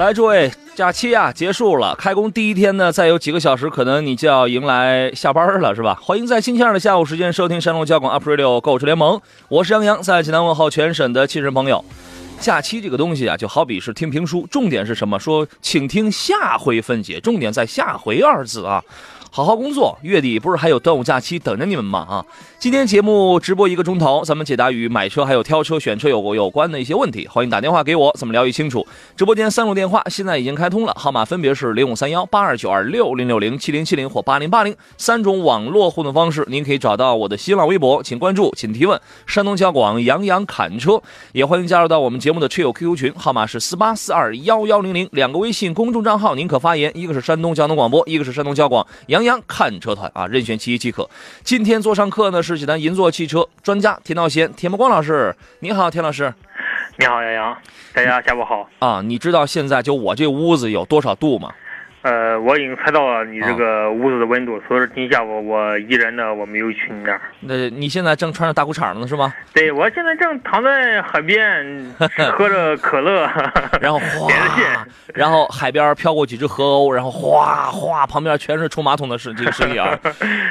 来，诸位，假期啊结束了，开工第一天呢，再有几个小时，可能你就要迎来下班了，是吧？欢迎在星期二的下午时间收听山东交广 Up Radio 购车联盟，我是杨洋，在济南问候全省的亲人朋友。假期这个东西啊，就好比是听评书，重点是什么？说，请听下回分解，重点在下回二字啊。好好工作，月底不是还有端午假期等着你们吗？啊，今天节目直播一个钟头，咱们解答与买车还有挑车选车有有关的一些问题，欢迎打电话给我，咱们聊一清楚。直播间三路电话现在已经开通了，号码分别是零五三幺八二九二六零六零七零七零或八零八零三种网络互动方式，您可以找到我的新浪微博，请关注，请提问。山东交广杨洋侃车，也欢迎加入到我们节目的车友 QQ 群，号码是四八四二幺幺零零，两个微信公众账号您可发言，一个是山东交通广播，一个是山东交广杨。洋看车团啊，任选其一即可。今天座上课呢是济南银座汽车专家田道贤、田伯光老师。你好，田老师。你好，杨洋。大家下午好。啊，你知道现在就我这屋子有多少度吗？呃，我已经猜到了你这个屋子的温度，所以说今天下午我依然呢我没有去你那儿。那你现在正穿着大裤衩呢是吗？对，我现在正躺在海边 喝着可乐，然后哗，然后海边飘过几只河鸥，然后哗哗，旁边全是冲马桶的声这个声音啊！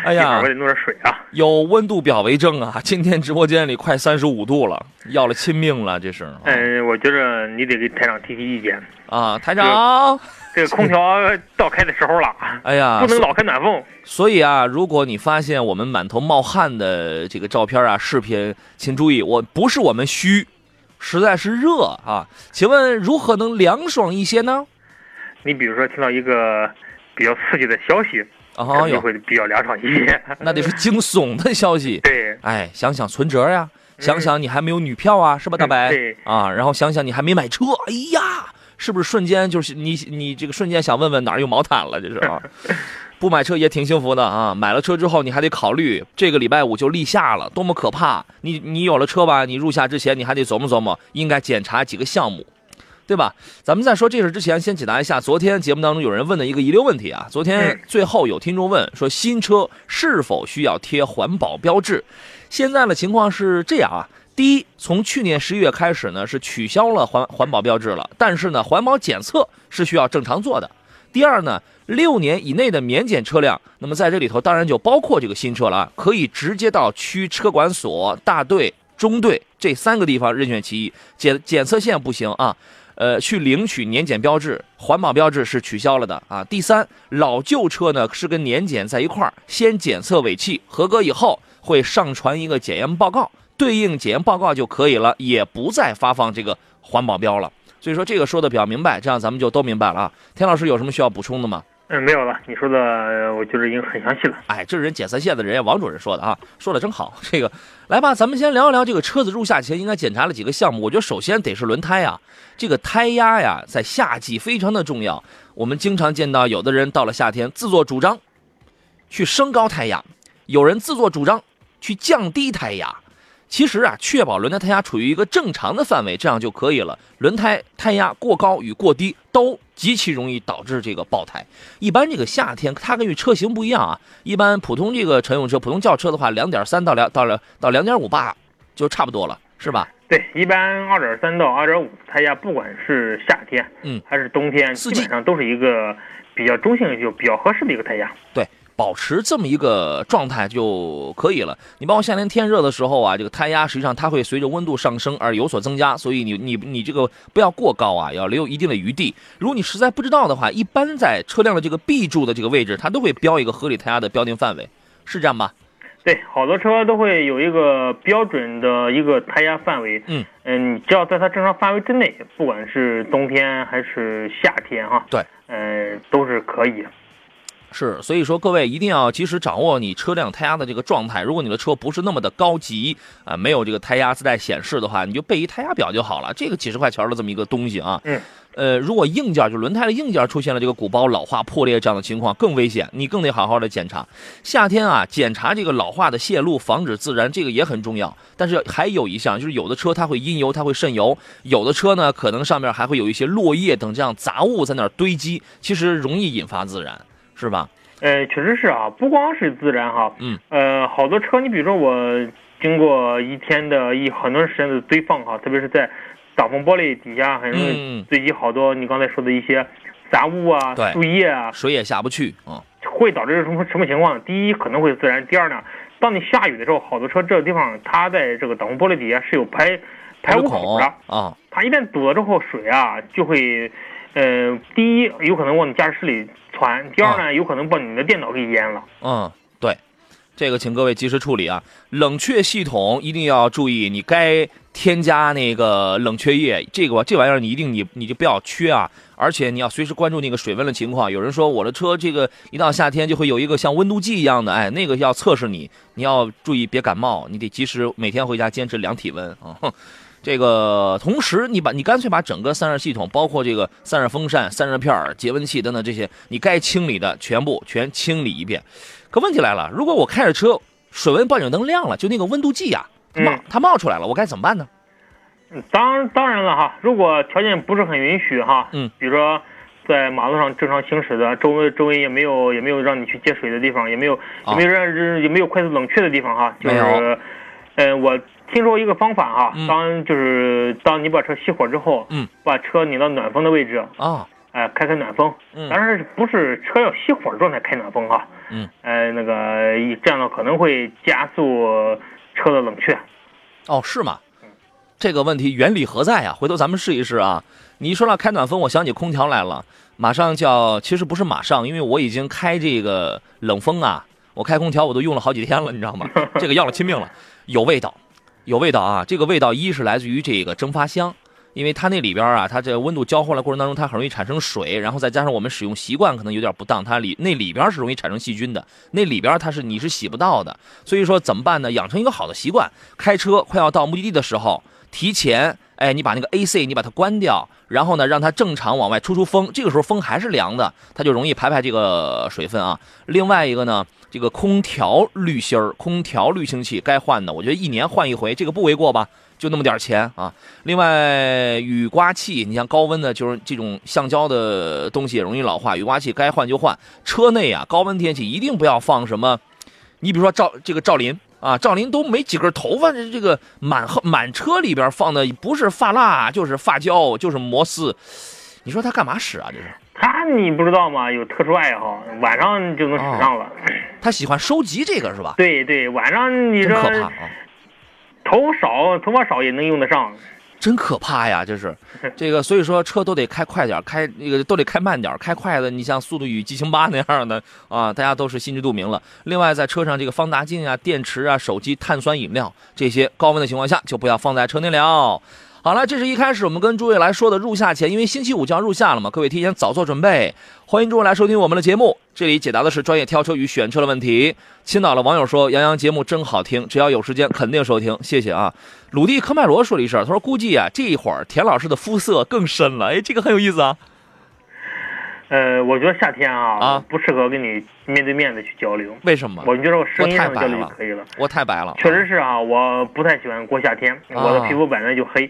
哎呀，我得弄点水啊！有温度表为证啊！今天直播间里快三十五度了，要了亲命了，这是。嗯，我觉着你得给台长提提意见啊，台长。这个空调到开的时候了，哎呀，不能老开暖风。所以啊，如果你发现我们满头冒汗的这个照片啊、视频，请注意，我不是我们虚，实在是热啊。请问如何能凉爽一些呢？你比如说听到一个比较刺激的消息，啊，就会比较凉爽一些。那得是惊悚的消息。对，哎，想想存折呀，想想你还没有女票啊，是吧，大白？对。啊，然后想想你还没买车，哎呀。是不是瞬间就是你你这个瞬间想问问哪儿有毛毯了？这是啊，不买车也挺幸福的啊。买了车之后，你还得考虑这个礼拜五就立夏了，多么可怕！你你有了车吧，你入夏之前你还得琢磨琢磨，应该检查几个项目，对吧？咱们在说这事之前，先解答一下昨天节目当中有人问的一个遗留问题啊。昨天最后有听众问说，新车是否需要贴环保标志？现在的情况是这样啊。第一，从去年十一月开始呢，是取消了环环保标志了，但是呢，环保检测是需要正常做的。第二呢，六年以内的免检车辆，那么在这里头当然就包括这个新车了，可以直接到区车管所、大队、中队这三个地方任选其一。检检测线不行啊，呃，去领取年检标志，环保标志是取消了的啊。第三，老旧车呢是跟年检在一块儿，先检测尾气合格以后，会上传一个检验报告。对应检验报告就可以了，也不再发放这个环保标了。所以说这个说的比较明白，这样咱们就都明白了啊。田老师有什么需要补充的吗？嗯，没有了。你说的我觉得已经很详细了。哎，这是人检测线的人，王主任说的啊，说的真好。这个来吧，咱们先聊一聊这个车子入夏前应该检查了几个项目。我觉得首先得是轮胎啊，这个胎压呀，在夏季非常的重要。我们经常见到有的人到了夏天自作主张去升高胎压，有人自作主张去降低胎压。其实啊，确保轮胎胎压处于一个正常的范围，这样就可以了。轮胎胎压过高与过低都极其容易导致这个爆胎。一般这个夏天，它根据车型不一样啊。一般普通这个乘用车、普通轿车的话，两点三到两到两到两点五八就差不多了，是吧？对，一般二点三到二点五胎压，不管是夏天，嗯，还是冬天，基本上都是一个比较中性、就比较合适的一个胎压。对。保持这么一个状态就可以了。你包括夏天天热的时候啊，这个胎压实际上它会随着温度上升而有所增加，所以你你你这个不要过高啊，要留有一定的余地。如果你实在不知道的话，一般在车辆的这个 B 柱的这个位置，它都会标一个合理胎压的标定范围，是这样吧？对，好多车都会有一个标准的一个胎压范围。嗯嗯，只要在它正常范围之内，不管是冬天还是夏天哈，对，嗯，都是可以。是，所以说各位一定要及时掌握你车辆胎压的这个状态。如果你的车不是那么的高级啊，没有这个胎压自带显示的话，你就备一胎压表就好了。这个几十块钱的这么一个东西啊。嗯。呃，如果硬件就轮胎的硬件出现了这个鼓包老化破裂这样的情况，更危险，你更得好好的检查。夏天啊，检查这个老化的泄露，防止自燃，这个也很重要。但是还有一项，就是有的车它会阴油，它会渗油；有的车呢，可能上面还会有一些落叶等这样杂物在那儿堆积，其实容易引发自燃，是吧？呃，确实是啊，不光是自燃哈，嗯，呃，好多车，你比如说我经过一天的一很多时间的堆放哈，特别是在挡风玻璃底下，很容易嗯，堆积好多你刚才说的一些杂物啊、树叶啊，水也下不去啊。会导致什么什么情况？第一可能会自燃，第二呢，当你下雨的时候，好多车这个地方它在这个挡风玻璃底下是有排排污口的，啊，它一旦堵了之后，水啊就会，呃，第一有可能往你驾驶室里传，第二呢，有可能把你的电脑给淹了。嗯，对，这个请各位及时处理啊。冷却系统一定要注意，你该添加那个冷却液，这个这玩意儿你一定你你就不要缺啊。而且你要随时关注那个水温的情况。有人说我的车这个一到夏天就会有一个像温度计一样的，哎，那个要测试你，你要注意别感冒，你得及时每天回家坚持量体温啊。哼这个同时，你把你干脆把整个散热系统，包括这个散热风扇、散热片儿、节温器等等这些，你该清理的全部全清理一遍。可问题来了，如果我开着车，水温报警灯亮了，就那个温度计呀、它冒嗯它冒出来了，我该怎么办呢？嗯当当然了哈，如果条件不是很允许哈，嗯，比如说在马路上正常行驶的，周围周围也没有也没有让你去接水的地方，也没有啊也没有让人也没有快速冷却的地方哈，就是，呃，我听说一个方法啊，嗯当就是当你把车熄火之后，嗯，把车拧到暖风的位置，啊，呃，开开暖风，嗯当然不是车要熄火状态开暖风啊，嗯，呃，那个一这样的可能会加速车的冷却。哦，是吗？这个问题原理何在呀？回头咱们试一试啊。你一说到开暖风，我想起空调来了，马上就要，其实不是马上，因为我已经开这个冷风啊，我开空调我都用了好几天了，你知道吗？这个要了亲命了，有味道，有味道啊！这个味道一是来自于这个蒸发箱。因为它那里边啊，它这个温度交换的过程当中，它很容易产生水，然后再加上我们使用习惯可能有点不当，它里那里边是容易产生细菌的，那里边它是你是洗不到的。所以说怎么办呢？养成一个好的习惯，开车快要到目的地的时候，提前，哎，你把那个 AC 你把它关掉，然后呢让它正常往外出出风，这个时候风还是凉的，它就容易排排这个水分啊。另外一个呢，这个空调滤芯儿、空调滤清器该换的，我觉得一年换一回，这个不为过吧？就那么点钱啊！另外，雨刮器，你像高温的，就是这种橡胶的东西也容易老化，雨刮器该换就换。车内啊，高温天气一定不要放什么，你比如说赵这个赵林啊，赵林都没几根头发，这这个满后满车里边放的不是发蜡就是发胶就是摩丝，你说他干嘛使啊？这是他你不知道吗？有特殊爱好，晚上就能使上了。他喜欢收集这个是吧？对对，晚上你说真可怕啊！头少头发少也能用得上。真可怕呀！这是，这个所以说车都得开快点，开那个都得开慢点，开快的你像《速度与激情八》那样的啊，大家都是心知肚明了。另外，在车上这个放大镜啊、电池啊、手机、碳酸饮料这些高温的情况下，就不要放在车内了。好了，这是一开始我们跟诸位来说的入夏前，因为星期五就要入夏了嘛，各位提前早做准备。欢迎诸位来收听我们的节目，这里解答的是专业挑车与选车的问题。青岛的网友说：“杨洋节目真好听，只要有时间肯定收听，谢谢啊。”鲁地科迈罗说了一声，他说：“估计啊，这一会儿田老师的肤色更深了。”哎，这个很有意思啊。呃，我觉得夏天啊，啊不适合跟你面对面的去交流。为什么？我觉得我声音上交我太白了流就可以了。我太白了。确实是啊，我不太喜欢过夏天，啊我的皮肤本来就黑。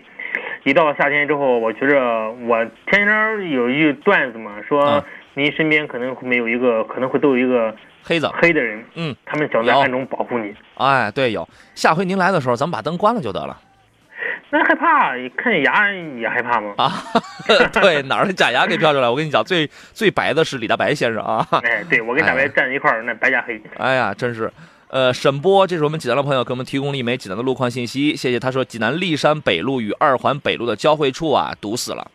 一到了夏天之后，我觉着我天天有一句段子嘛，说啊您身边可能会没有一个，可能会都有一个黑子，黑的人，嗯，他们想在暗中保护你。哎，对，有。下回您来的时候，咱们把灯关了就得了那害怕，看见牙也害怕吗？啊。对，哪儿的假牙给飘出来？我跟你讲，最最白的是李大白先生啊。哎，对我跟大白站在一块儿，那白加黑。哎呀，真是。呃，沈波，这是我们济南的朋友给我们提供了一枚济南的路况信息，谢谢。他说，济南历山北路与二环北路的交汇处啊，堵死了，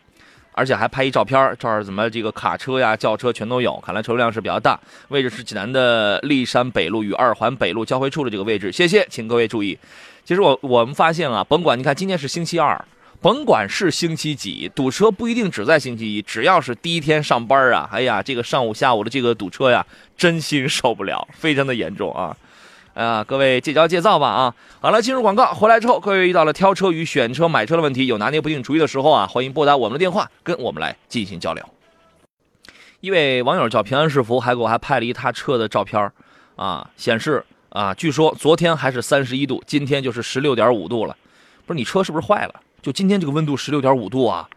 而且还拍一照片，这儿怎么这个卡车呀、轿车全都有，看来车流量是比较大。位置是济南的历山北路与二环北路交汇处的这个位置，谢谢，请各位注意。其实我我们发现啊，甭管你看今天是星期二，甭管是星期几，堵车不一定只在星期一，只要是第一天上班啊，哎呀，这个上午下午的这个堵车呀，真心受不了，非常的严重啊。啊，各位戒骄戒躁吧啊！好了，进入广告，回来之后，各位遇到了挑车与选车、买车的问题，有拿捏不定主意的时候啊，欢迎拨打我们的电话，跟我们来进行交流。一位网友叫平安是福，还给我还拍了一他车的照片啊，显示啊，据说昨天还是三十一度，今天就是十六点五度了。不是你车是不是坏了？就今天这个温度十六点五度啊？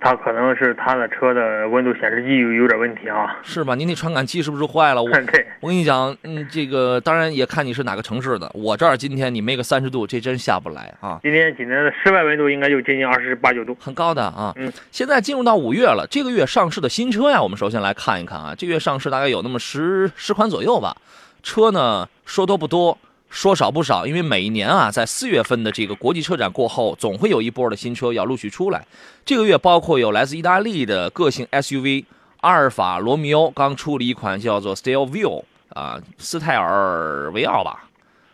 它可能是它的车的温度显示器有有点问题啊，是吧？您那传感器是不是坏了？我 对，我跟你讲，嗯，这个当然也看你是哪个城市的。我这儿今天你没个三十度，这真下不来啊。今天今天的室外温度应该就接近二十八九度，很高的啊。嗯，现在进入到五月了，这个月上市的新车呀，我们首先来看一看啊。这月上市大概有那么十十款左右吧。车呢说多不多。说少不少，因为每一年啊，在四月份的这个国际车展过后，总会有一波的新车要陆续出来。这个月包括有来自意大利的个性 SUV 阿尔法罗密欧刚出了一款叫做 Stelvio 啊，斯泰尔维奥吧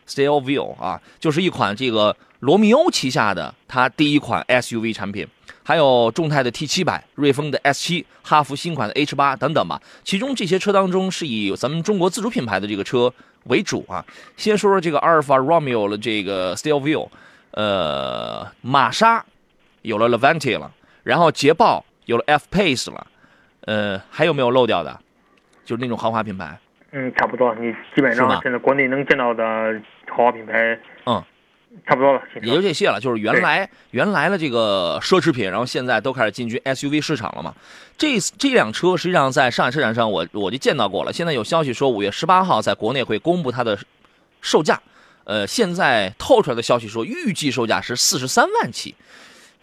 ，Stelvio 啊，就是一款这个罗密欧旗下的它第一款 SUV 产品。还有众泰的 T 七百、瑞风的 S 七、哈弗新款的 H 八等等吧。其中这些车当中是以咱们中国自主品牌的这个车为主啊。先说说这个阿尔法罗密欧的这个 Stelvio，呃，玛莎有了 Levante 了，然后捷豹有了 F Pace 了，呃，还有没有漏掉的？就是那种豪华品牌。嗯，差不多。你基本上现在国内能见到的豪华品牌，嗯。差不多了，也就这些了。就是原来原来的这个奢侈品，然后现在都开始进军 SUV 市场了嘛。这这辆车实际上在上海车展上，我我就见到过了。现在有消息说五月十八号在国内会公布它的售价。呃，现在透出来的消息说，预计售价是四十三万起。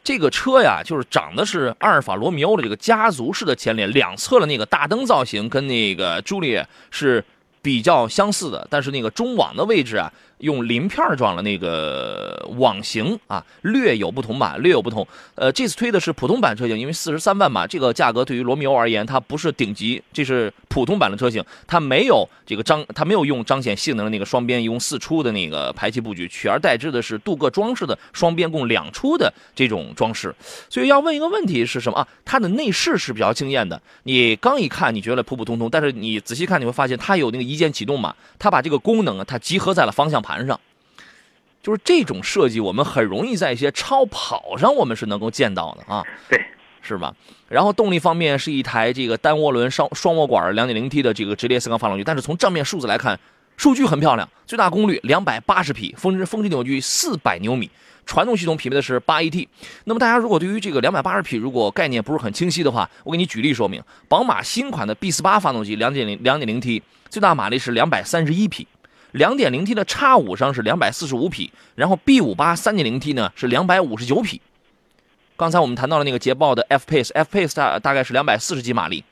这个车呀，就是长的是阿尔法罗密欧的这个家族式的前脸，两侧的那个大灯造型跟那个朱丽叶是比较相似的，但是那个中网的位置啊。用鳞片状的那个网型啊，略有不同吧，略有不同。呃，这次推的是普通版车型，因为四十三万嘛，这个价格对于罗密欧而言，它不是顶级，这是普通版的车型，它没有这个彰，它没有用彰显性能的那个双边一共四出的那个排气布局，取而代之的是镀铬装饰的双边共两出的这种装饰。所以要问一个问题是什么啊？它的内饰是比较惊艳的，你刚一看你觉得普普通通，但是你仔细看你会发现它有那个一键启动嘛，它把这个功能，它集合在了方向盘。盘上，就是这种设计，我们很容易在一些超跑上，我们是能够见到的啊。对，是吧？然后动力方面是一台这个单涡轮双双涡管 2.0T 的这个直列四缸发动机，但是从账面数字来看，数据很漂亮，最大功率280匹，峰值峰值扭矩400牛米，传动系统匹配的是 8AT。那么大家如果对于这个280匹如果概念不是很清晰的话，我给你举例说明：宝马新款的 B48 发动机2.0 2.0T，最大马力是231匹。两点零 T 的叉五上是两百四十五匹，然后 B 五八三点零 T 呢是两百五十九匹。刚才我们谈到了那个捷豹的 F Pace，F Pace 大大概是两百四十几马力，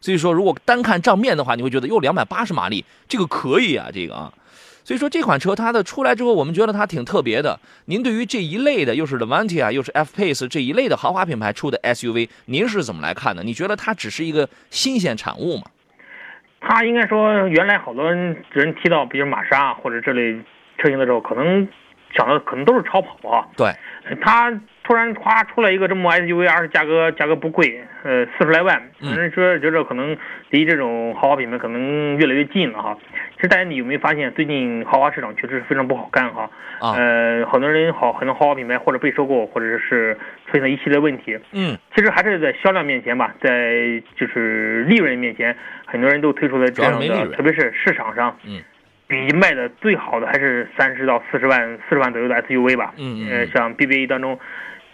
所以说如果单看账面的话，你会觉得哟两百八十马力，这个可以啊，这个啊。所以说这款车它的出来之后，我们觉得它挺特别的。您对于这一类的，又是 Levante 啊，又是 F Pace 这一类的豪华品牌出的 SUV，您是怎么来看的？你觉得它只是一个新鲜产物吗？他应该说，原来好多人提到，比如玛莎或者这类车型的时候，可能想的可能都是超跑啊。对，他突然夸出来一个这么 SUV，而且价格价格不贵，呃，四十来万，有人说觉得可能离这种豪华品牌可能越来越近了哈。其实大家你有没有发现，最近豪华市场确实是非常不好干哈？啊，呃，很多人好很多豪华品牌或者被收购，或者是出现了一系列问题。嗯，其实还是在销量面前吧，在就是利润面前。很多人都推出了这样的，特别是市场上，嗯，比卖的最好的还是三十到四十万、四十万左右的 SUV 吧。嗯嗯。呃，像 BBA 当中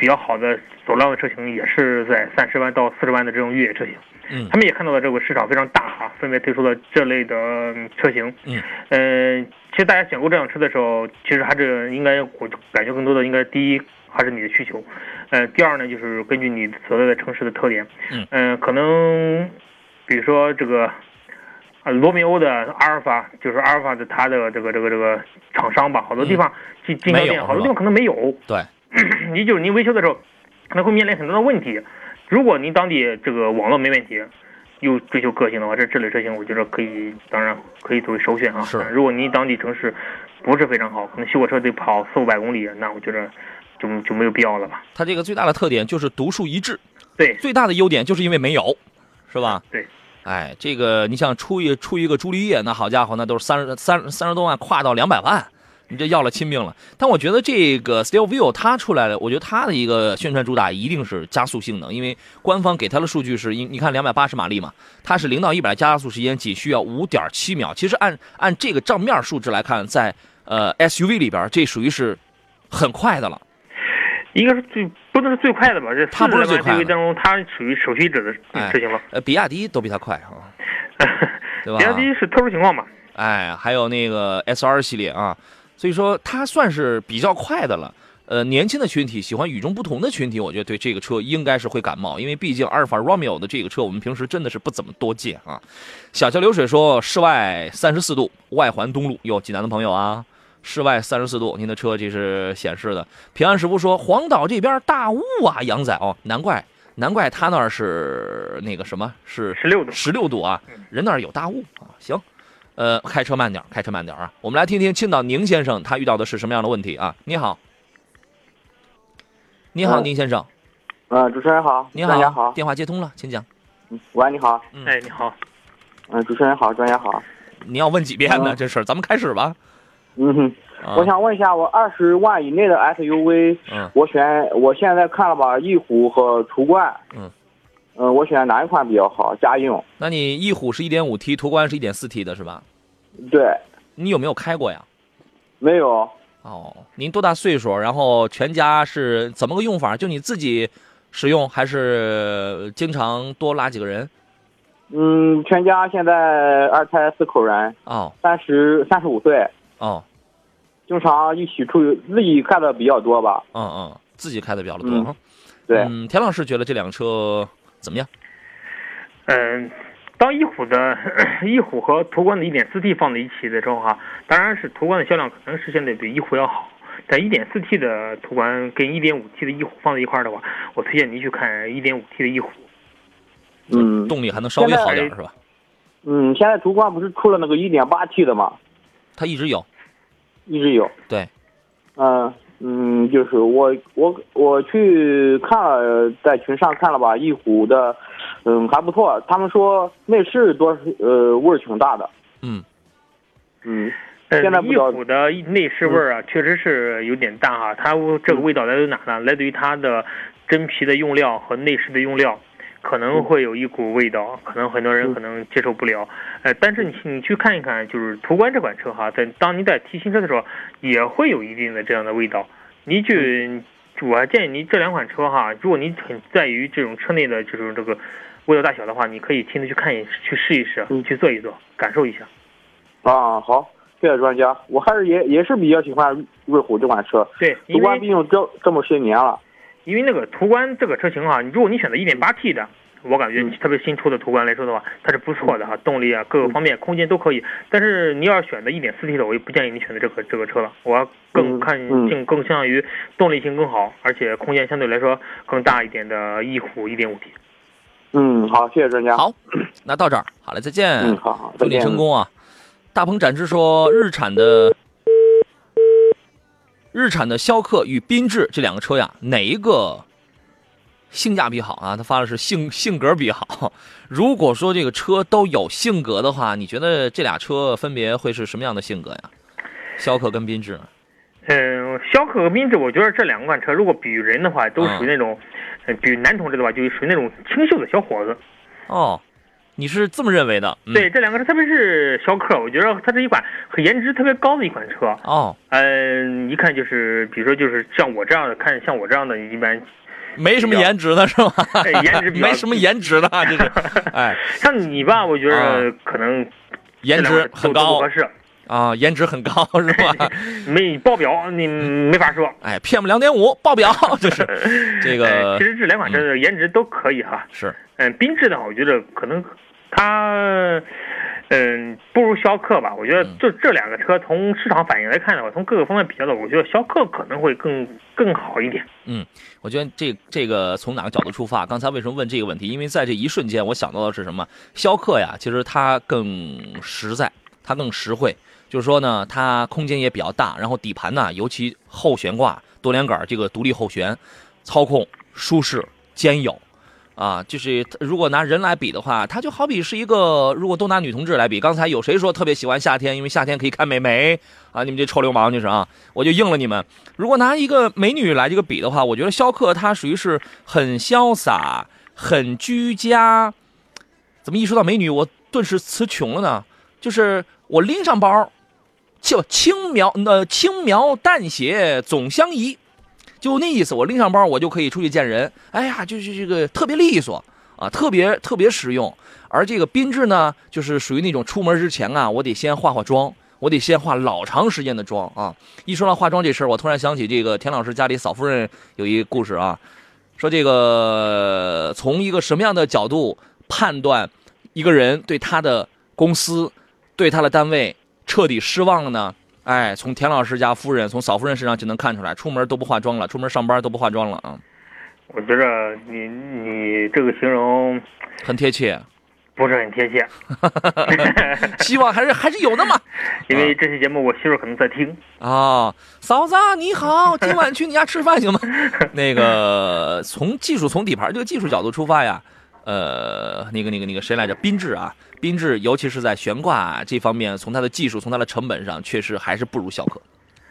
比较好的走量的车型，也是在三十万到四十万的这种越野车型。嗯。他们也看到了这个市场非常大哈，分别推出了这类的车型。嗯。嗯，其实大家选购这辆车的时候，其实还是应该我感觉更多的应该第一还是你的需求，呃，第二呢就是根据你所在的城市的特点。嗯。嗯，可能。比如说这个，啊，罗密欧的阿尔法，就是阿尔法的它的这个这个这个厂商吧，好多地方进经销店，好多地方可能没有。对，你就是您维修的时候，可能会面临很多的问题。如果您当地这个网络没问题，又追求个性的话，这这类车型我觉得可以，当然可以作为首选啊。是。如果您当地城市不是非常好，可能修个车得跑四五百公里，那我觉得就就没有必要了吧。它这个最大的特点就是独树一帜。对。最大的优点就是因为没有，是吧？对。哎，这个你想出一出一个朱丽叶，那好家伙，那都是三十三三十多万，跨到两百万，你这要了亲命了。但我觉得这个 Stillview 它出来了，我觉得它的一个宣传主打一定是加速性能，因为官方给它的数据是，你你看两百八十马力嘛，它是零到一百加速时间仅需要五点七秒。其实按按这个账面数值来看，在呃 SUV 里边，这属于是很快的了。一个是最不能是最快的吧？这它不是最快的当中，它属于首屈一指的哎车型了。呃，比亚迪都比它快啊，对吧？比亚迪是特殊情况嘛？哎，还有那个 S R 系列啊，所以说它算是比较快的了。呃，年轻的群体喜欢与众不同的群体，我觉得对这个车应该是会感冒，因为毕竟阿尔法罗密欧的这个车我们平时真的是不怎么多见啊。小桥流水说，室外三十四度，外环东路，哟，济南的朋友啊，室外三十四度，您的车这是显示的。平安师傅说，黄岛这边大雾啊，杨仔哦，难怪难怪他那儿是那个什么是十六度。十六度啊，人那儿有大雾啊。行，呃，开车慢点，开车慢点啊。我们来听听青岛宁先生他遇到的是什么样的问题啊？你好，你好，嗯宁先生，嗯，主持人好，你专家好，电话接通了，请讲。嗯喂，你好，嗯。哎，你好。嗯，主持人好，专家好，你要问几遍呢？嗯这事儿，咱们开始吧。嗯哼，啊、我想问一下，我二十万以内的 SUV，嗯，我选，我现在看了吧，翼虎和途观，嗯，嗯，我选哪一款比较好？家用？那你翼虎是一点五 T，途观是一点四 T 的是吧？对，你有没有开过呀？没有，哦，您多大岁数？然后全家是怎么个用法？就你自己使用，还是经常多拉几个人？嗯，全家现在二胎四口人，哦三十三十五岁，哦，经常一起出去，自己开的比较多吧？嗯嗯，自己开的比较多。嗯对，嗯，田老师觉得这辆车怎么样？嗯，当翼虎的 翼虎和途观的一点四 T 放在一起的时候哈，当然是途观的销量可能是现在比翼虎要好。但 1.4T 的途观跟一点五 T 的翼虎放在一块儿的话，我推荐您去看一点五 T 的翼虎。嗯动力还能稍微好点是吧？嗯，现在途观不是出了那个一点八 T 的吗？它一直有。一直有。对，嗯嗯，就是我我我去看了，在群上看了吧，翼虎的，嗯还不错。他们说内饰多呃味儿挺大的。嗯嗯现在翼虎的内饰味儿啊，确实是有点大哈。它这个味道来自于哪呢？来自于它的真皮的用料和内饰的用料，可能会有一股味道，可能很多人嗯可能接受不了。呃，但是你你去看一看，就是途观这款车哈，在当你在提新车的时候，也会有一定的这样的味道。你去，我还建议你这两款车哈，如果你很在于这种车内的就是这个味道大小的话，你可以亲自去看一去试一试，嗯去坐一坐，感受一下。啊好，谢谢专家。我还是也也是比较喜欢瑞虎这款车，对，途观毕竟这这么些年了。因为那个途观这个车型哈，如果你选择 1.8T 的，我感觉嗯特别新出的途观来说的话，它是不错的哈，动力啊各个方面空间都可以。但是你要选择 1.4T 的，我就不建议你选择这个这个车了。我要更嗯看嗯更更倾向于动力性更好，而且空间相对来说更大一点的翼虎 1.5T。嗯，好，谢谢专家。好，那到这儿，好嘞，再见。嗯，好好，祝你再见。成功啊！大鹏展翅说，日产的日产的逍客与缤智这两个车呀，哪一个性价比好啊？他发的是性性格比好。如果说这个车都有性格的话，你觉得这俩车分别会是什么样的性格呀？逍客跟缤智，嗯，逍客和缤智，我觉得这两款车如果比喻人的话，都属于那种，嗯，比喻男同志的话，就属于那种清秀的小伙子。哦，你是这么认为的？嗯、对，这两个车，特别是逍客，我觉得它是一款很颜值特别高的一款车。哦，嗯，一看就是，比如说就是像我这样的，看像我这样的，一般没什么颜值的是吧？哎颜值比 没什么颜值的，就是，哎，像你吧，我觉啊得可能颜值很高合适，啊，颜值很高 是吧？没报表你没法说。哎，PM 两点五爆表，就是这个哎其实这两款车的颜值都可以哈。是嗯，缤智的话，我觉得可能它，嗯，不如逍客吧。我觉得嗯就这两个车从市场反应来看的话，从各个方面比较的，我觉得逍客可能会更更好一点。嗯我觉得这这个从哪个角度出发？刚才为什么问这个问题？因为在这一瞬间，我想到的是什么？逍客呀，其实它更实在，它更实惠。就是说呢，它空间也比较大，然后底盘呢，尤其后悬挂多连杆这个独立后悬，操控舒适兼有。啊，就是如果拿人来比的话，他就好比是一个，如果都拿女同志来比，刚才有谁说特别喜欢夏天，因为夏天可以看美眉啊？你们这臭流氓就是啊，我就应了你们。如果拿一个美女来这个比的话，我觉得肖克她属于是很潇洒、很居家。怎么一说到美女，我顿时词穷了呢？就是我拎上包，就轻描呃轻描淡写总相宜。就那意思，我拎上包，我就可以出去见人。哎呀，就是这个特别利索啊，特别特别实用。而这个宾智呢，就是属于那种出门之前啊，我得先化化妆，我得先化老长时间的妆啊。一说到化妆这事儿，我突然想起这个田老师家里嫂夫人有一故事啊，说这个从一个什么样的角度判断一个人对他的公司、对他的单位彻底失望了呢？哎，从田老师家夫人，从嫂夫人身上就能看出来，出门都不化妆了，出门上班都不化妆了啊。我觉着你你这个形容很贴切，不是很贴切。希望还是还是有的嘛。因为这期节目我媳妇可能在听啊。嫂子你好，今晚去你家吃饭行吗？那个从技术从底盘这个技术角度出发呀，呃，那个那个那个谁来着？缤智啊。缤智，尤其是在悬挂这方面，从它的技术、从它的成本上，确实还是不如逍客，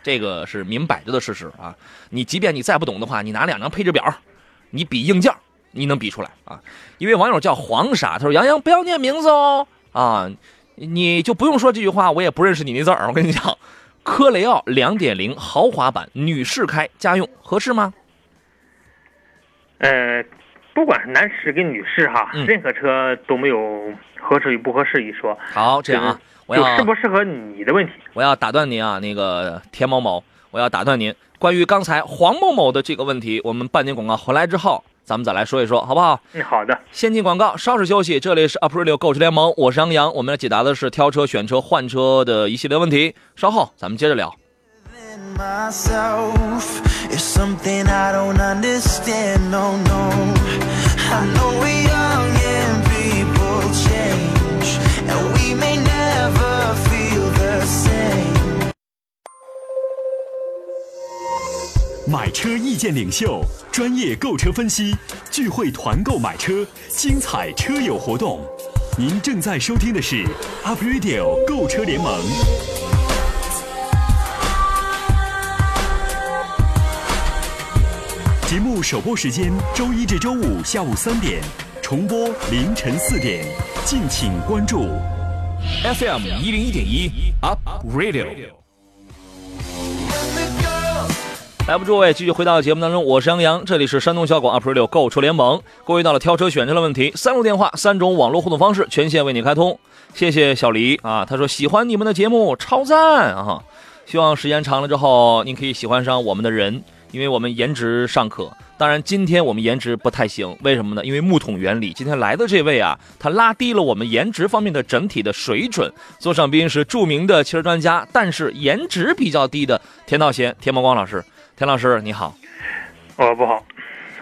这个是明摆着的事实啊！你即便你再不懂的话，你拿两张配置表，你比硬件，你能比出来啊？一位网友叫黄傻，他说：“杨洋不要念名字哦，啊，你就不用说这句话，我也不认识你那字儿。我跟你讲，科雷傲2.0豪华版，女士开，家用合适吗？”呃。不管是男士跟女士哈，任何车都没有合适与不合适一说。好，这样啊，我要适不适合你的问题。我要打断您啊，那个田某某，我要打断您。关于刚才黄某某的这个问题，我们半年广告回来之后，咱们再来说一说，好不好？嗯，好的。先进广告，稍事休息。这里是 Aprilio 购车联盟，我是杨洋，我们来解答的是挑车、选车、换车的一系列问题。稍后咱们接着聊。Something i don't understand. No no. I know we young and people change and we may never feel the same. 买车意见领袖专业购车分析聚会团购买车精彩车友活动。您正在收听的是 up radio 购车联盟。节目首播时间：周一至周五下午三点，重播凌晨四点，敬请关注。FM 一零一点一 Up Radio。来吧，诸位，继续回到节目当中，我是杨洋，这里是山东小广 Up Radio 购车联盟。各位到了挑车选车的问题，三路电话，三种网络互动方式，全线为你开通。谢谢小黎啊，他说喜欢你们的节目，超赞啊！希望时间长了之后，您可以喜欢上我们的人。因为我们颜值尚可，当然今天我们颜值不太行，为什么呢？因为木桶原理。今天来的这位啊，他拉低了我们颜值方面的整体的水准。座上宾是著名的汽车专家，但是颜值比较低的田道贤、田茂光老师。田老师你好，我不好，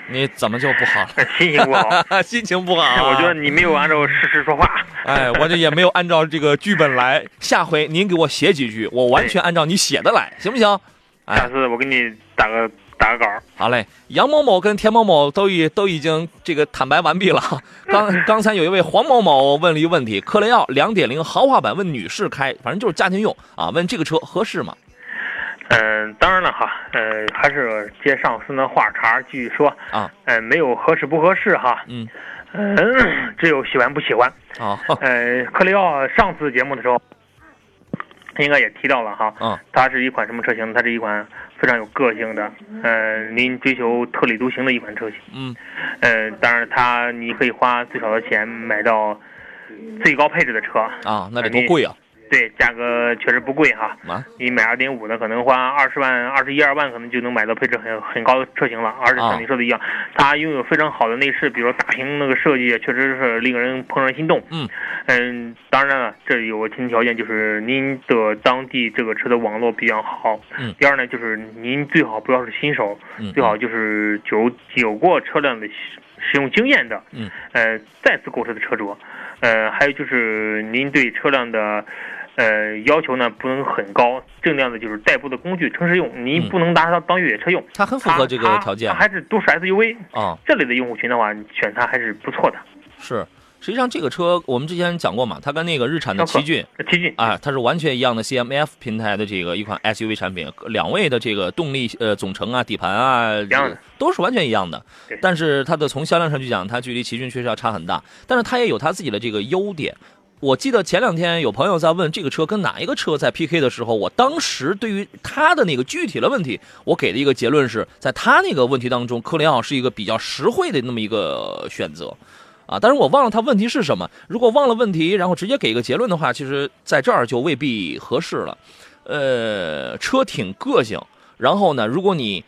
你怎么就不好？心情不好，心情不好。我觉得你没有按照事实说话。哎，我这也没有按照这个剧本来。下回您给我写几句，我完全按照你写的来，行不行？下次我给你打个打个稿。好嘞，杨某某跟田某某都已都已经这个坦白完毕了。刚刚才有一位黄某某问了一个问题：科雷傲两点零豪华版，问女士开，反正就是家庭用啊，问这个车合适吗？嗯，当然了哈，呃，还是接上次那话茬继续说啊。嗯，没有合适不合适哈。嗯嗯，只有喜欢不喜欢。啊。呃，克雷奥上次节目的时候。应该也提到了哈，嗯，它是一款什么车型？它是一款非常有个性的，嗯，您追求特立独行的一款车型，嗯，嗯，当然它你可以花最少的钱买到最高配置的车。啊，那得多贵啊！对，价格确实不贵哈。啊，你买二点五的，可能花二十万、二十一二万，可能就能买到配置很很高的车型了。而且像你说的一样，它拥有非常好的内饰，比如大屏那个设计，确实是令人怦然心动。嗯嗯，当然了，这里有个前提条件，就是您的当地这个车的网络比较好。嗯。第二呢，就是您最好不要是新手，嗯，最好就是有有过车辆的使用经验的。嗯。呃，再次购车的车主，呃，还有就是您对车辆的。呃，要求呢不能很高，尽量的就是代步的工具，城市用，你嗯不能拿它当越野车用。它很符合这个条件它还是都是 SUV 啊。这类的用户群的话，选它还是不错的。是，实际上这个车我们之前讲过嘛，它跟那个日产的奇骏奇骏啊，它是完全一样的 CMF 平台的这个一款 SUV 产品，两位的这个动力呃总成啊、底盘啊，样的都是完全一样的。但是它的从销量上去讲，它距离奇骏确实要差很大，但是它也有它自己的这个优点。我记得前两天有朋友在问这个车跟哪一个车在 PK 的时候，我当时对于他的那个具体的问题，我给的一个结论是在他那个问题当中，科雷傲是一个比较实惠的那么一个选择。啊，但是我忘了他问题是什么。如果忘了问题，然后直接给一个结论的话，其实在这儿就未必合适了。呃，车挺个性，然后呢，如果你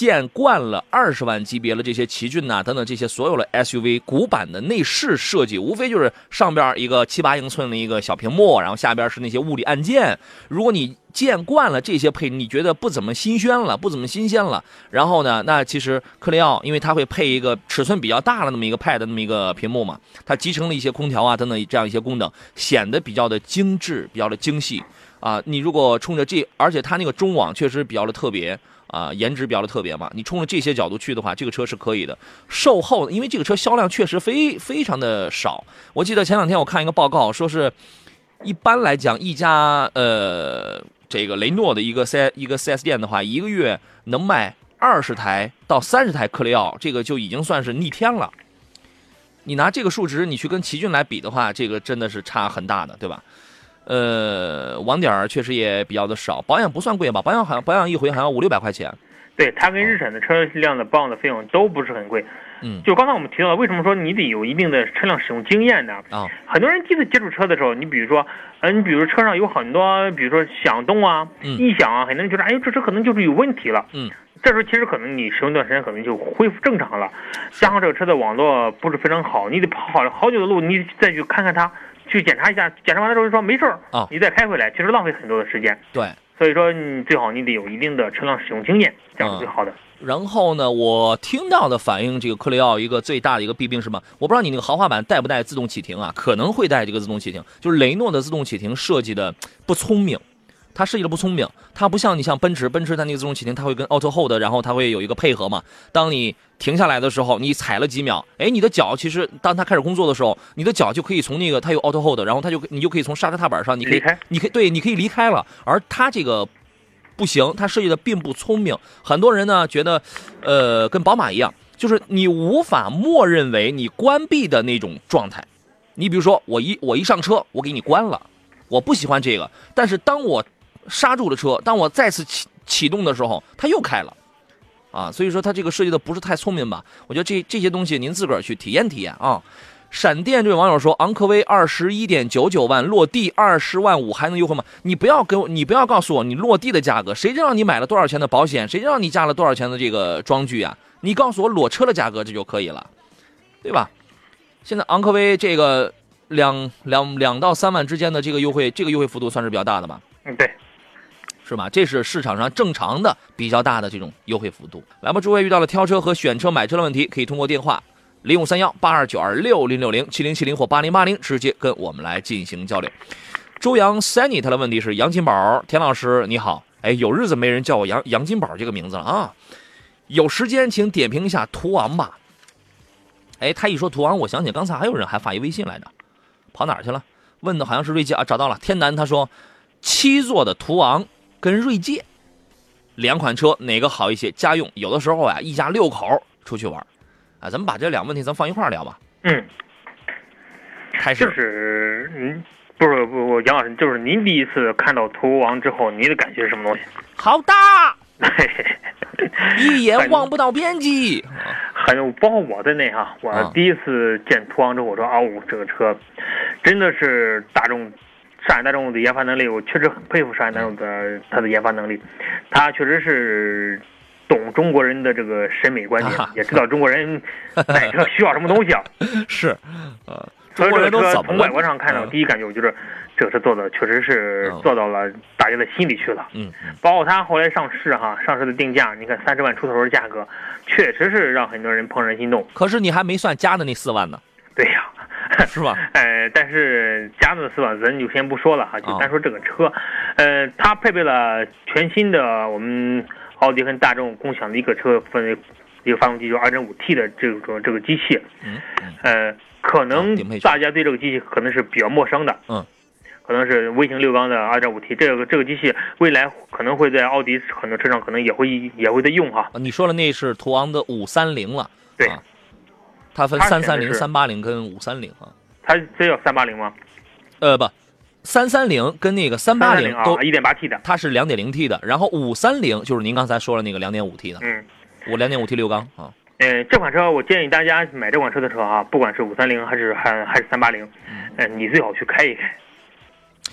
见惯了二十万级别的这些奇骏呐、等等这些所有的 SUV 古板的内饰设计，无非就是上边一个七八英寸的一个小屏幕，然后下边是那些物理按键。如果你见惯了这些配，你觉得不怎么新鲜了，不怎么新鲜了，然后呢，那其实克雷奥因为它会配一个尺寸比较大的那么一个 Pad 那么一个屏幕嘛，它集成了一些空调啊等等这样一些功能，显得比较的精致，比较的精细啊。你如果冲着这，而且它那个中网确实比较的特别。啊，颜值比较的特别嘛，你冲着这些角度去的话，这个车是可以的。售后，因为这个车销量确实非非常的少。我记得前两天我看一个报告，说是一般来讲，一家呃这个雷诺的一个 C 一个 4S 店的话，一个月能卖二十台到三十台克雷奥，这个就已经算是逆天了。你拿这个数值，你去跟奇骏来比的话，这个真的是差很大的，对吧？呃，网点儿确实也比较的少，保养不算贵吧？保养好像保养一回好像五六百块钱。对它跟日产的车辆的保养的费用都不是很贵。嗯就刚才我们提到的，为什么说你得有一定的车辆使用经验呢？啊，很多人第一次接触车的时候，你比如说，呃，你比如车上有很多，比如说响动啊、嗯异响啊，很多人觉得，哎呦，这车可能就是有问题了。嗯，这时候其实可能你使用一段时间，可能就恢复正常了。加上这个车的网络不是非常好，你得跑好好久的路，你再去看看它，去检查一下，检查完了之后就说没事儿啊你再开回来，其实浪费很多的时间。对。所以说，你最好你得有一定的车辆使用经验，这样是最好的。然后呢，我听到的反映，这个克雷奥一个最大的一个弊病是什么？我不知道你那个豪华版带不带自动启停啊？可能会带这个自动启停，就是雷诺的自动启停设计的不聪明。它设计的不聪明，它不像你像奔驰，奔驰它那个自动启停，它会跟 Auto Hold，然后它会有一个配合嘛。当你停下来的时候，你踩了几秒，哎，你的脚其实当它开始工作的时候，你的脚就可以从那个它有 Auto Hold，然后它就你就可以从刹车踏板上，你可以你可以对，你可以离开了。而它这个不行，它设计的并不聪明。很多人呢觉得，呃，跟宝马一样，就是你无法默认为你关闭的那种状态。你比如说，我一我一上车，我给你关了，我不喜欢这个。但是当我刹住了车，当我再次启启动的时候，它又开了。啊，所以说它这个设计的不是太聪明吧？我觉得这这些东西您自个儿去体验体验啊。闪电这位网友说，昂科威二十一点九九万落地二十万五还能优惠吗？你不要给我，你不要告诉我你落地的价格，谁知道你买了多少钱的保险？谁知道你加了多少钱的这个装具啊？你告诉我裸车的价格，这就可以了，对吧？现在昂科威这个两两两到三万之间的这个优惠，这个优惠幅度算是比较大的吧？嗯，对。是吧？这是市场上正常的、比较大的这种优惠幅度。来吧，诸位遇到了挑车和选车、买车的问题，可以通过电话零五三幺八二九二六零六零七零七零或八零八零直接跟我们来进行交流。周阳 Sunny 他的问题是杨金宝，田老师你好，哎，有日子没人叫我杨杨金宝这个名字了啊，有时间请点评一下途昂吧。哎，他一说途昂，我想起刚才还有人还发一微信来着，跑哪儿去了？问的好像是锐界啊，找到了。天南他说，七座的途昂。跟锐界两款车哪个好一些？家用有的时候啊，一家六口出去玩，啊，咱们把这两个问题咱放一块儿聊吧。嗯，开始就是嗯，不是不不，杨老师，就是您第一次看到途昂之后，您的感觉是什么东西？好大，一眼望不到边际。还有包括我在内哈，我啊第一次见途昂之后，我说哦，这个车真的是大众。上海大众的研发能力，我确实很佩服上海大众的它的研发能力，它确实是懂中国人的这个审美观点，啊也知道中国人 买车需要什么东西啊。是，呃，所以这个车从外观上看呢，嗯第一感觉我觉得这个车做的确实是嗯做到了大家的心里去了。嗯，包括它后来上市哈，上市的定价，你看三十万出头的价格，确实是让很多人怦然心动。可是你还没算加的那四万呢。对呀，是吧？呃，但是加的是吧，咱就先不说了哈，就啊单说这个车，呃，它配备了全新的我们奥迪跟大众共享的一个车分一个发动机，就是 2.5T 的这种这个机器，嗯可能大家对这个机器可能是比较陌生的，嗯，可能是微型六缸的 2.5T，这个这个机器未来可能会在奥迪很多车上可能也会也会在用哈，啊你说的那是途昂的五三零了，对啊，它分它三三零、三八零跟五三零啊，它真有三八零吗？呃不，三三零跟那个三八零啊都，1.8T 的，它是两点零 T 的，然后五三零就是您刚才说的那个两点五 T 的，嗯。我两点五 T 六缸啊，嗯，这款车我建议大家买这款车的时候啊，不管是五三零还是还还是三八零，嗯，你最好去开一开。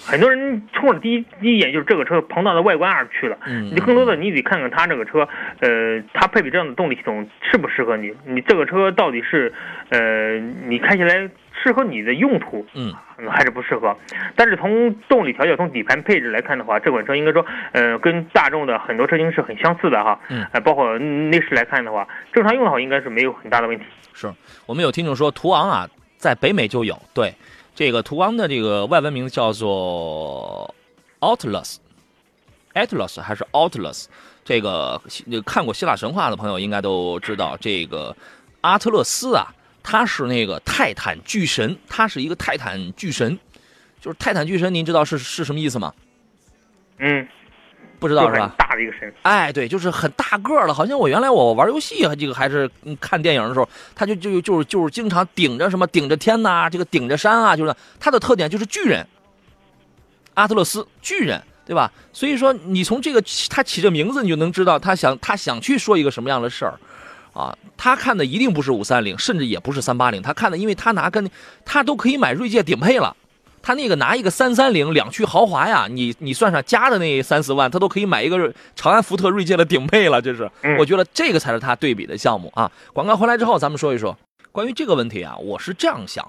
很多人冲着第一第一眼就是这个车庞大的外观而去了，嗯你更多的你得看看它这个车，呃，它配备这样的动力系统适不适合你？你这个车到底是，呃，你开起来适合你的用途，嗯嗯还是不适合？但是从动力调教、从底盘配置来看的话，这款车应该说，呃，跟大众的很多车型是很相似的哈。嗯呃，包括内饰来看的话，正常用的话应该是没有很大的问题。是我们有听众说途昂啊，在北美就有，对，这个途昂的这个外文名字叫做 Atlas，Atlas 还是 Atlas？这个看过希腊神话的朋友应该都知道，这个阿特勒斯啊，他是那个泰坦巨神，他是一个泰坦巨神，就是泰坦巨神，您知道是是什么意思吗？嗯，不知道是吧？大的一个神。哎，对，就是很大个儿了。好像我原来我玩游戏，这个还是嗯看电影的时候，他就就就是就是经常顶着什么顶着天呐，这个顶着山啊，就是他的特点就是巨人，阿特勒斯巨人，对吧？所以说你从这个他起这名字，你就能知道他想他想去说一个什么样的事儿。啊，他看的一定不是五三零，甚至也不是三八零，他看的，因为他拿跟他都可以买锐界顶配了，他那个拿一个三三零两驱豪华呀，你你算上加的那三四万，他都可以买一个长安福特锐界的顶配了，这是，嗯我觉得这个才是他对比的项目啊。广告回来之后，咱们说一说关于这个问题啊，我是这样想。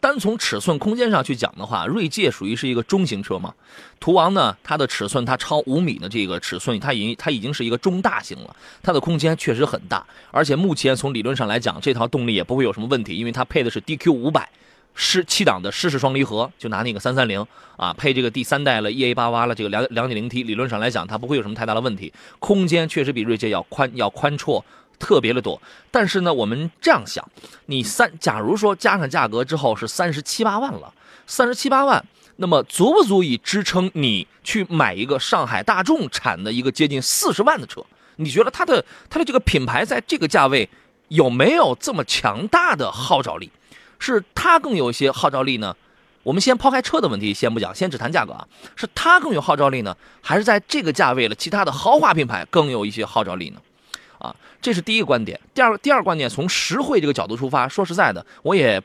单从尺寸空间上去讲的话，锐界属于是一个中型车嘛，途昂呢，它的尺寸它超五米的这个尺寸，它已经它已经是一个中大型了，它的空间确实很大，而且目前从理论上来讲，这套动力也不会有什么问题，因为它配的是 DQ 五百。湿七档的湿式双离合，就拿那个三三零啊，配这个第三代了 EA 八八了，这个两两点零 T，理论上来讲，它不会有什么太大的问题，空间确实比锐界要宽要宽绰特别的多。但是呢，我们这样想，你三，假如说加上价格之后是三十七八万了，三十七八万，那么足不足以支撑你去买一个上海大众产的一个接近四十万的车？你觉得它的它的这个品牌在这个价位有没有这么强大的号召力？是它更有一些号召力呢？我们先抛开车的问题，先不讲，先只谈价格啊。是它更有号召力呢，还是在这个价位了，其他的豪华品牌更有一些号召力呢？啊，这是第一个观点。第二第二个观点，从实惠这个角度出发，说实在的，我也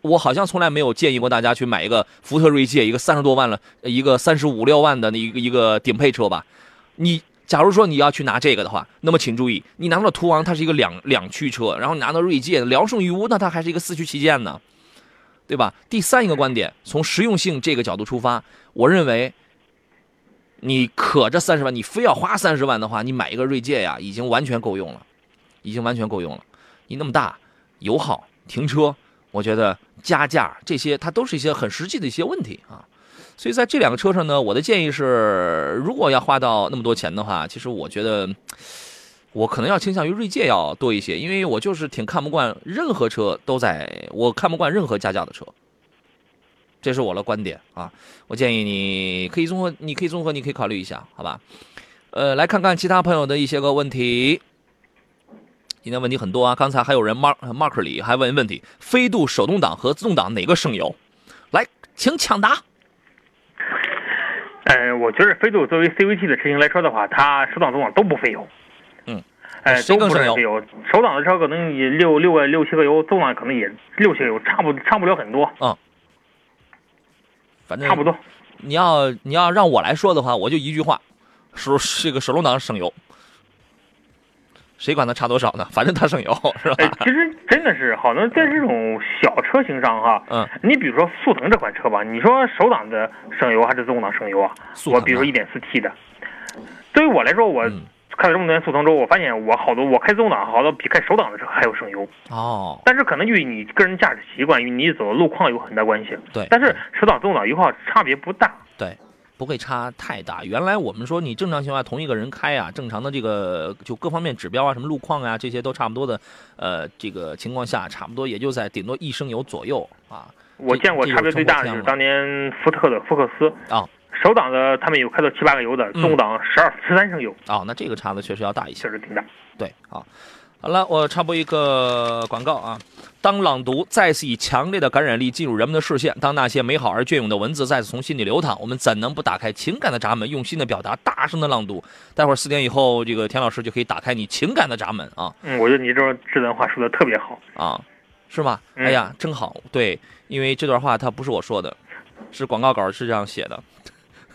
我好像从来没有建议过大家去买一个福特锐界，一个三十多万了，一个三十五六万的那一个一个顶配车吧。你假如说你要去拿这个的话，那么请注意，你拿到途昂，它是一个两两驱车，然后拿到锐界，聊胜于无，那它还是一个四驱旗舰呢，对吧？第三一个观点，从实用性这个角度出发，我认为，你可这三十万，你非要花三十万的话，你买一个锐界呀，已经完全够用了，已经完全够用了。你那么大，油耗、停车，我觉得加价这些，它都是一些很实际的一些问题啊。所以在这两个车上呢，我的建议是，如果要花到那么多钱的话，其实我觉得我可能要倾向于锐界要多一些，因为我就是挺看不惯任何车都在，我看不惯任何加价的车，这是我的观点啊。我建议你可以综合，你可以综合，你可以考虑一下，好吧？呃，来看看其他朋友的一些个问题。今天问题很多啊，刚才还有人 mark mark 里还问问题：飞度手动挡和自动挡哪个省油？来，请抢答。呃，我觉得飞度作为 CVT 的车型来说的话，它手挡、动挡都不费油。嗯，呃，谁更省油都不是费油。手挡的车可能也六六个六七个油，动挡可能也六七个油，差不差不了很多，嗯反正差不多。你要你要让我来说的话，我就一句话，手这个手动挡省油，谁管它差多少呢？反正它省油，是哎吧？，其实真的是好像在这种小车型上哈，嗯，你比如说速腾这款车吧，你说手挡的省油还是自动挡省油啊？速腾啊我比如说一点四 T 的，对于我来说，我嗯开了这么多年速腾之后，我发现我好多我开自动挡好多比开手挡的车还要省油。哦，但是可能与你个人驾驶习惯与你走的路况有很大关系。对但是手挡自动挡油耗差别不大。对，不会差太大。原来我们说你正常情况下同一个人开啊，正常的这个就各方面指标啊，什么路况啊，这些都差不多的，呃，这个情况下，差不多也就在顶多一升油左右啊。我见过差别最大的是当年福特的福克斯啊，手挡的他们有开到七八个油的，嗯自动挡十二十三升油，哦，那这个差的确实要大一些确。实挺大。对，好，好了，我插播一个广告啊。当朗读再次以强烈的感染力进入人们的视线，当那些美好而隽永的文字再次从心里流淌，我们怎能不打开情感的闸门，用心的表达，大声的朗读？待会儿四点以后，这个田老师就可以打开你情感的闸门啊嗯，我觉得你这段这段话说的特别好。啊，是吧？嗯哎呀，真好。对，因为这段话它不是我说的，是广告稿是这样写的。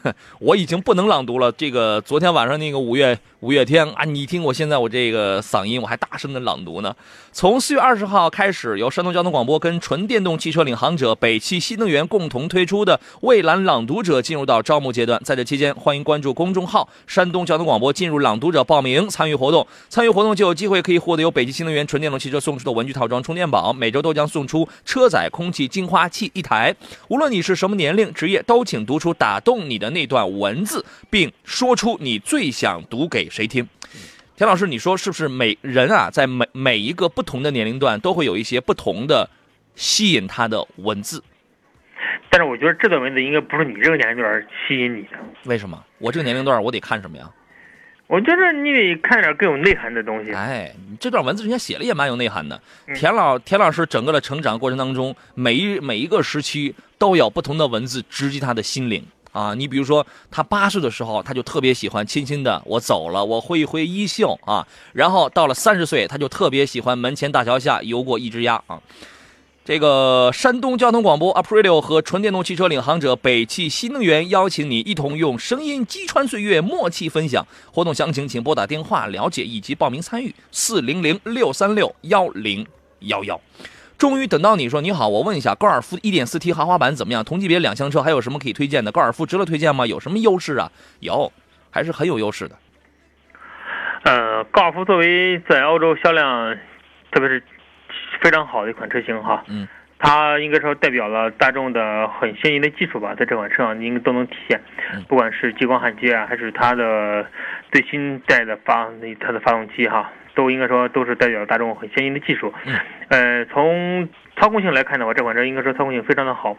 我已经不能朗读了。这个昨天晚上那个五月五月天啊，你听我现在我这个嗓音，我还大声的朗读呢。从四月二十号开始，由山东交通广播跟纯电动汽车领航者北汽新能源共同推出的“蔚蓝朗读者”进入到招募阶段。在这期间，欢迎关注公众号“山东交通广播”，进入朗读者报名参与活动。参与活动就有机会可以获得由北汽新能源纯电动汽车送出的文具套装、充电宝，每周都将送出车载空气净化器一台。无论你是什么年龄、职业，都请读出打动你的那段文字，并说出你最想读给谁听。田老师，你说是不是每人啊，在每每一个不同的年龄段，都会有一些不同的吸引他的文字？但是我觉得这段文字应该不是你这个年龄段吸引你的，为什么？我这个年龄段我得看什么呀？我觉得你得看点更有内涵的东西。哎，你这段文字人家写了也蛮有内涵的。嗯田老田老师整个的成长过程当中，每一每一个时期都有不同的文字直击他的心灵啊。你比如说，他八岁的时候，他就特别喜欢轻轻的我走了，我挥一挥衣袖啊。然后到了三十岁，他就特别喜欢门前大桥下游过一只鸭啊。这个山东交通广播 Aprilia 和纯电动汽车领航者北汽新能源邀请你一同用声音击穿岁月，默契分享。活动详情请拨打电话了解以及报名参与：四零零六三六幺零幺幺。终于等到你说你好，我问一下，高尔夫 1.4T 豪华版怎么样？同级别两厢车还有什么可以推荐的？高尔夫值得推荐吗？有什么优势啊？有，还是很有优势的。呃，高尔夫作为在欧洲销量，特别是非常好的一款车型哈，嗯，它应该说代表了大众的很先进的技术吧，在这款车上应该都能体现嗯，不管是激光焊接啊，还是它的最新代的发它的发动机哈，都应该说都是代表大众很先进的技术。嗯，呃，从操控性来看的话，这款车应该说操控性非常的好。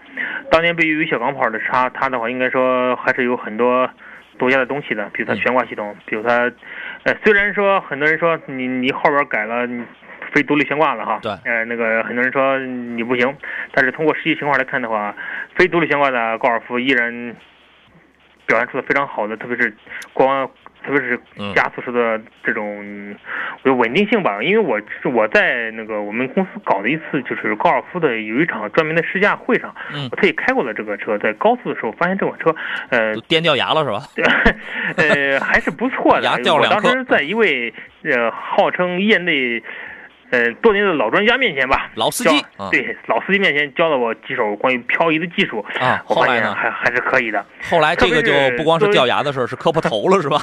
当年被誉为小钢炮的它，它的话应该说还是有很多独家的东西的，比如它嗯悬挂系统，比如它，呃，虽然说很多人说你你后边改了，你非独立悬挂了哈，对呃，那个很多人说你不行，但是通过实际情况来看的话，非独立悬挂的高尔夫依然表现出了非常好的，特别是光。特别是嗯加速时的这种，稳定性吧，因为我是我在那个我们公司搞的一次就是高尔夫的有一场专门的试驾会上，嗯我特意开过了这个车，在高速的时候发现这款车，呃，颠掉牙了是吧？呃，还是不错的。我当时在一位呃号称业内呃多年的老专家面前吧，老司机对老司机面前教了我几手关于漂移的技术，啊，我发现？还还是可以的。后来这个就不光是掉牙的事儿，是磕破头了是吧？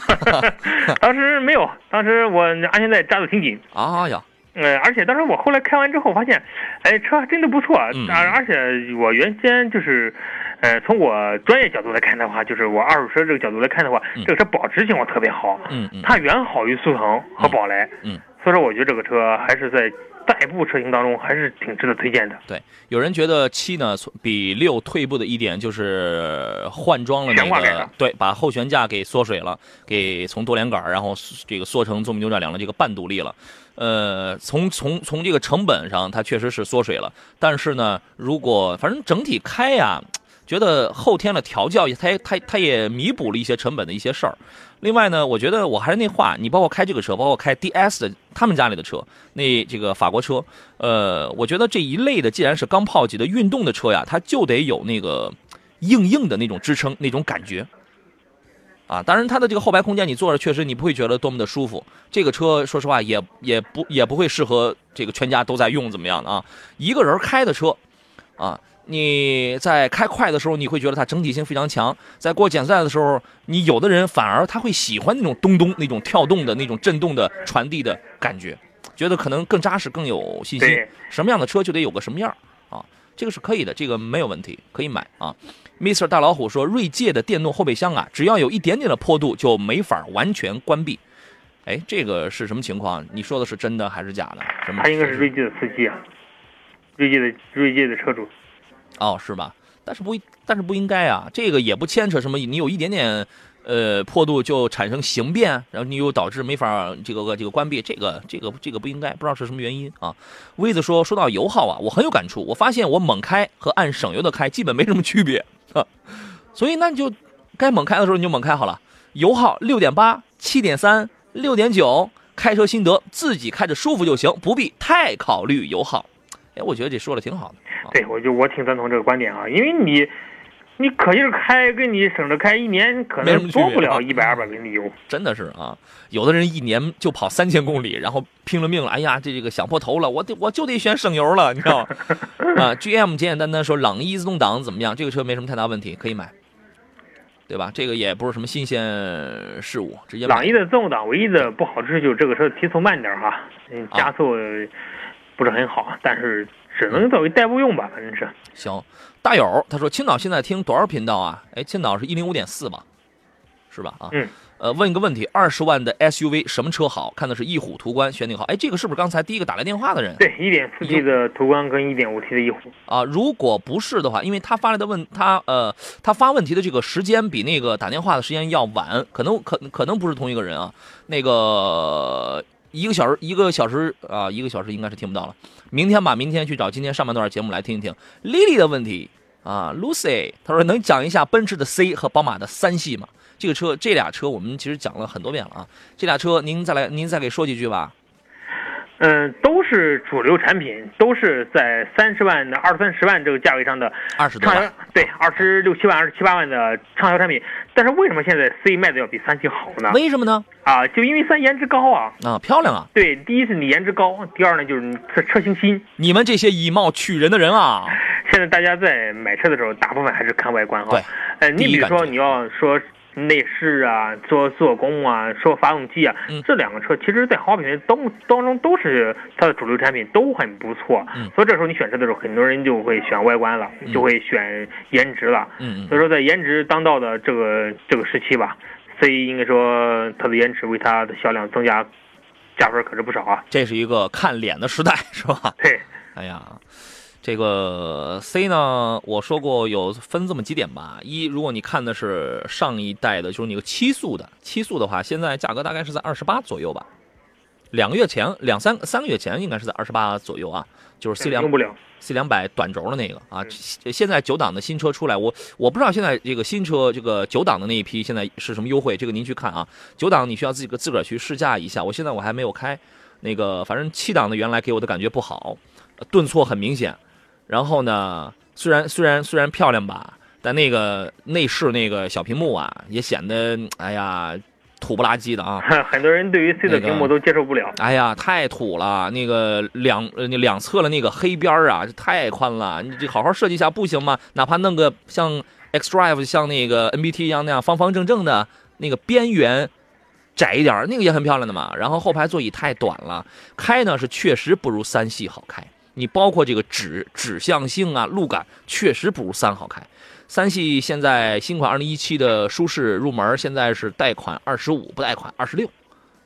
当时没有，当时我安全带扎的挺紧。啊呀，呃，而且当时我后来开完之后发现，哎，车还真的不错。嗯而而且我原先就是，呃，从我专业角度来看的话，就是我二手车这个角度来看的话，嗯这个车保值情况特别好，嗯嗯，它远好于速腾和宝来。嗯，所以说我觉得这个车还是在代步车型当中还是挺值得推荐的。对，有人觉得七呢比六退步的一点就是换装了那个对，把后悬架给缩水了，给从多连杆儿然后这个缩成纵臂扭转梁的这个半独立了。呃，从从从这个成本上，它确实是缩水了，但是呢，如果反正整体开呀。觉得后天的调教，它也它它也弥补了一些成本的一些事儿。另外呢，我觉得我还是那话，你包括开这个车，包括开 DS 的他们家里的车，那这个法国车，呃，我觉得这一类的既然是钢炮级的运动的车呀，它就得有那个硬硬的那种支撑，那种感觉。啊，当然它的这个后排空间，你坐着确实你不会觉得多么的舒服。这个车说实话也也不也不会适合这个全家都在用怎么样的啊？一个人开的车，啊，你在开快的时候，你会觉得它整体性非常强；在过减速带的时候，你有的人反而他会喜欢那种咚咚、那种跳动的那种震动的传递的感觉，觉得可能更扎实、更有信心。什么样的车就得有个什么样啊，这个是可以的，这个没有问题，可以买啊。Mr. 大老虎说，锐界的电动后备箱啊，只要有一点点的坡度，就没法完全关闭。哎，这个是什么情况？你说的是真的还是假的？什么？他应该是锐界的司机啊，锐界的锐界的车主。哦，是吧？但是不，但是不应该啊，这个也不牵扯什么，你有一点点，呃，坡度就产生形变，然后你又导致没法这个这个关闭，这个这个这个不应该，不知道是什么原因啊。威子说，说到油耗啊，我很有感触，我发现我猛开和按省油的开基本没什么区别，啊，所以那你就该猛开的时候你就猛开好了，油耗六点八、七点三、六点九，开车心得自己开着舒服就行，不必太考虑油耗。哎，我觉得这说的挺好的。啊对，我就我挺赞同这个观点啊，因为你你可劲儿开，跟你省着开，一年可能多不了啊一百二百公里油。真的是啊，有的人一年就跑三千公里，然后拼了命了，哎呀，这这个想破头了，我得我就得选省油了，你知道吗？啊，GM 简简单单说朗逸自动挡怎么样？这个车没什么太大问题，可以买，对吧？这个也不是什么新鲜事物，直接朗逸的自动挡唯一的不好之处就是这个车提速慢点儿哈，加速不是很好，但是只能作为代步用吧，反正是。行。大友他说青岛现在听多少频道啊？哎，青岛是一零五点四吧，是吧？啊，嗯。呃，问一个问题，二十万的 SUV 什么车好看的是翼虎、途观，选哪个好？哎，这个是不是刚才第一个打来电话的人？对，一点四 T 的途观跟一点五 T 的翼虎，啊，如果不是的话，因为他发来的问他呃，他发问题的这个时间比那个打电话的时间要晚，可能可可能不是同一个人啊。那个一个小时一个小时啊，一个小时应该是听不到了。明天吧，明天去找今天上半段节目来听一听。丽丽的问题啊，Lucy，他说能讲一下奔驰的 C 和宝马的三系吗？这个车这俩车我们其实讲了很多遍了啊，这俩车您再来您再给说几句吧。嗯，都是主流产品，都是在三十万的二三十万这个价位上的二十多万畅销，对，二十六七万、二十七八万的畅销产品。但是为什么现在 C 卖的要比三系好呢？为什么呢？啊，就因为三颜值高啊。啊，漂亮啊！对，第一是你颜值高，第二呢就是你车车型新。你们这些以貌取人的人啊！现在大家在买车的时候，大部分还是看外观哈。对，呃，你比如说你要说内饰啊，做做工啊，说发动机啊，嗯这两个车其实，在豪华品牌当当中都是它的主流产品，都很不错。嗯所以这时候你选车的时候，很多人就会选外观了，嗯就会选颜值了。嗯嗯所以说，在颜值当道的这个这个时期吧，C 应该说它的颜值为它的销量增加加分可是不少啊。这是一个看脸的时代，是吧？对，哎呀，这个 C 呢，我说过有分这么几点吧。一，如果你看的是上一代的，就是那个七速的，七速的话，现在价格大概是在二十八左右吧。两个月前，两三三个月前应该是在二十八左右啊，就是 C 两用不了。C 两百短轴的那个啊，嗯现现在九档的新车出来，我我不知道现在这个新车这个九档的那一批现在是什么优惠，这个您去看啊。九档你需要自己个自个儿去试驾一下，我现在我还没有开，那个反正七档的原来给我的感觉不好，呃顿挫很明显。然后呢，虽然虽然虽然漂亮吧，但那个内饰那个小屏幕啊，也显得哎呀土不拉几的啊。很多人对于 C 的屏幕都接受不了。哎呀，太土了！那个两呃那两侧的那个黑边儿啊，这太宽了。你这好好设计一下不行吗？哪怕弄个像 xDrive 像那个 NBT 一样那样方方正正的那个边缘窄一点，那个也很漂亮的嘛。然后后排座椅太短了，开呢是确实不如三系好开。你包括这个指指向性啊、路感，确实不如三好开。三系现在新款2017的舒适入门，现在是贷款二十五，不贷款二十六。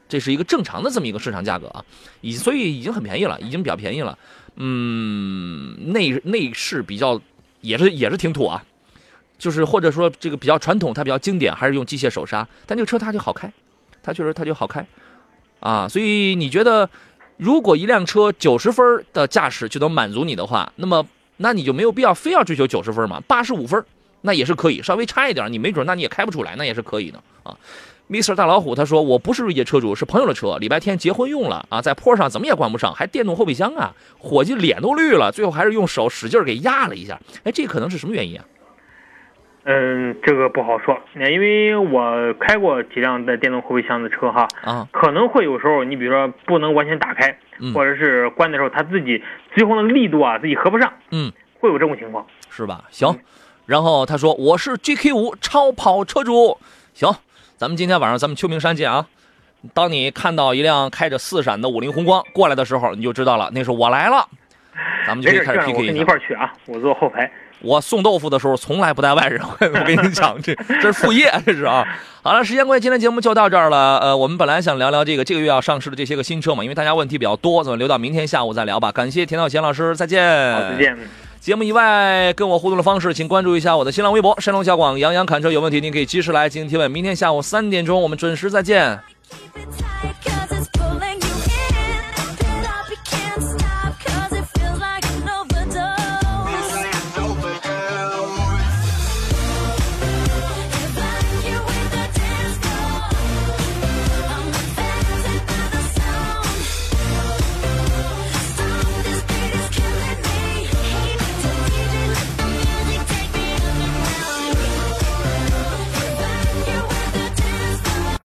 这是一个正常的这么一个市场价格啊，已所以已经很便宜了，已经比较便宜了。嗯，内内饰比较也是也是挺土啊，就是或者说这个比较传统，它比较经典，还是用机械手刹，但这个车它就好开，它确实它就好开啊。所以你觉得，如果一辆车九十分的驾驶就能满足你的话，那么那你就没有必要非要追求九十分嘛，八十五分那也是可以，稍微差一点，你没准那你也开不出来，那也是可以的啊。Mr. 大老虎他说：“我不是锐界车主，是朋友的车，礼拜天结婚用了啊，在坡上怎么也关不上，还电动后备箱啊，伙计脸都绿了，最后还是用手使劲给压了一下。哎，这可能是什么原因啊？嗯，这个不好说，那因为我开过几辆带电动后备箱的车哈，啊，可能会有时候你比如说不能完全打开，嗯或者是关的时候它自己最后那个力度啊自己合不上，嗯，会有这种情况。是吧？行，然后他说我是 GK 五超跑车主，行，咱们今天晚上咱们秋名山见啊。当你看到一辆开着四闪的五菱宏光过来的时候，你就知道了，那是我来了。咱们就可以开始 PK 我跟你一。块儿去啊，我坐后排。我送豆腐的时候从来不带外人，我跟你讲，这这是副业，这是啊。好了，时间关系，今天节目就到这儿了。呃，我们本来想聊聊这个这个月要上市的这些个新车嘛，因为大家问题比较多，咱们留到明天下午再聊吧。感谢田道贤老师，再见。好，再见。节目以外跟我互动的方式，请关注一下我的新浪微博“山东小广杨洋侃车”，有问题您可以及时来进行提问。明天下午三点钟我们准时再见。